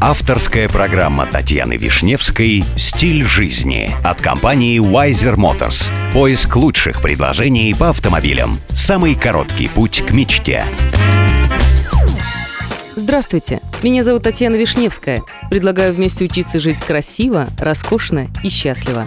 Авторская программа Татьяны Вишневской «Стиль жизни» от компании Wiser Motors. Поиск лучших предложений по автомобилям. Самый короткий путь к мечте. Здравствуйте, меня зовут Татьяна Вишневская. Предлагаю вместе учиться жить красиво, роскошно и счастливо.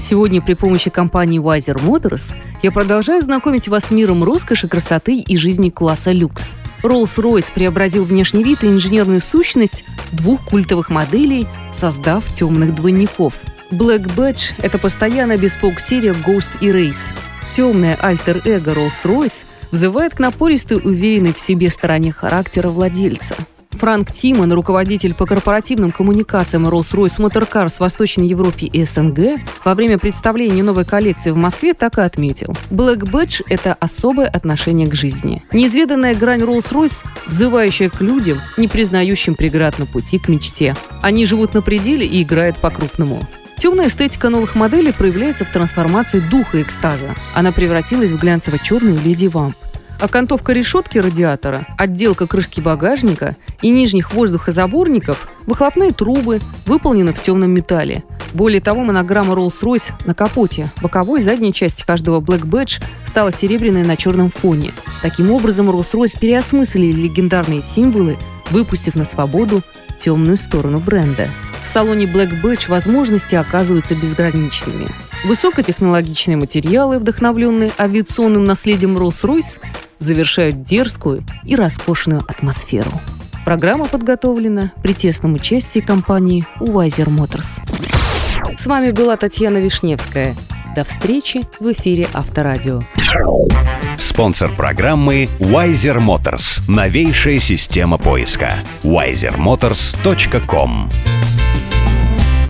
Сегодня при помощи компании Wiser Motors я продолжаю знакомить вас с миром роскоши, красоты и жизни класса люкс. Rolls-Royce преобразил внешний вид и инженерную сущность двух культовых моделей, создав темных двойников. Black Badge — это постоянная беспок-серия Ghost и Race. Темное альтер-эго Rolls-Royce взывает к напористой, уверенной в себе стороне характера владельца — Франк Тимон, руководитель по корпоративным коммуникациям Rolls-Royce Motor Cars в Восточной Европе и СНГ, во время представления новой коллекции в Москве так и отметил. Black Badge – это особое отношение к жизни. Неизведанная грань Rolls-Royce, взывающая к людям, не признающим преград на пути к мечте. Они живут на пределе и играют по-крупному. Темная эстетика новых моделей проявляется в трансформации духа экстаза. Она превратилась в глянцево-черную леди вамп. Окантовка решетки радиатора, отделка крышки багажника и нижних воздухозаборников, выхлопные трубы выполнены в темном металле. Более того, монограмма Rolls-Royce на капоте, боковой и задней части каждого Black Badge стала серебряной на черном фоне. Таким образом, Rolls-Royce переосмыслили легендарные символы, выпустив на свободу темную сторону бренда. В салоне Black Badge возможности оказываются безграничными. Высокотехнологичные материалы, вдохновленные авиационным наследием Rolls-Royce, завершают дерзкую и роскошную атмосферу. Программа подготовлена при тесном участии компании Wiser Motors. С вами была Татьяна Вишневская. До встречи в эфире Авторадио. Спонсор программы Wiser Motors. Новейшая система поиска. wisermotors.com